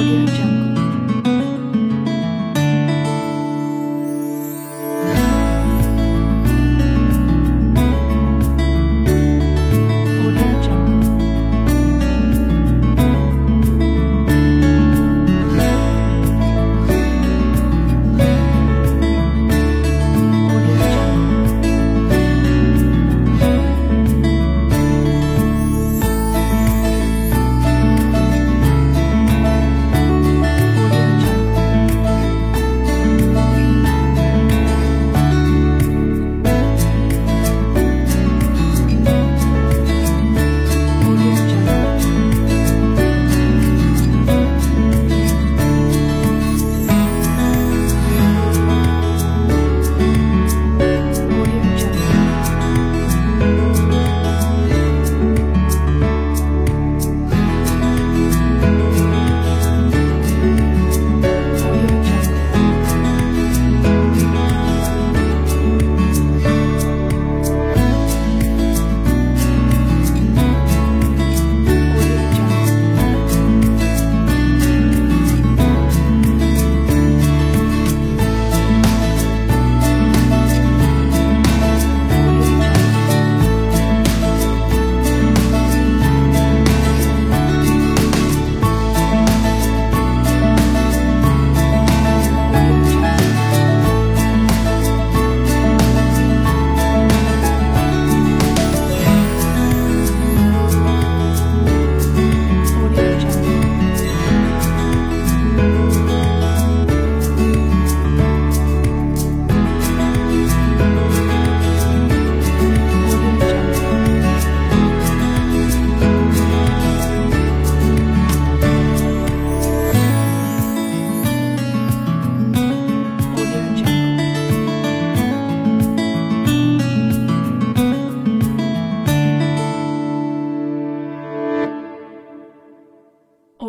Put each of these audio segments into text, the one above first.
Audio Jungle.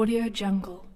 Audio Jungle.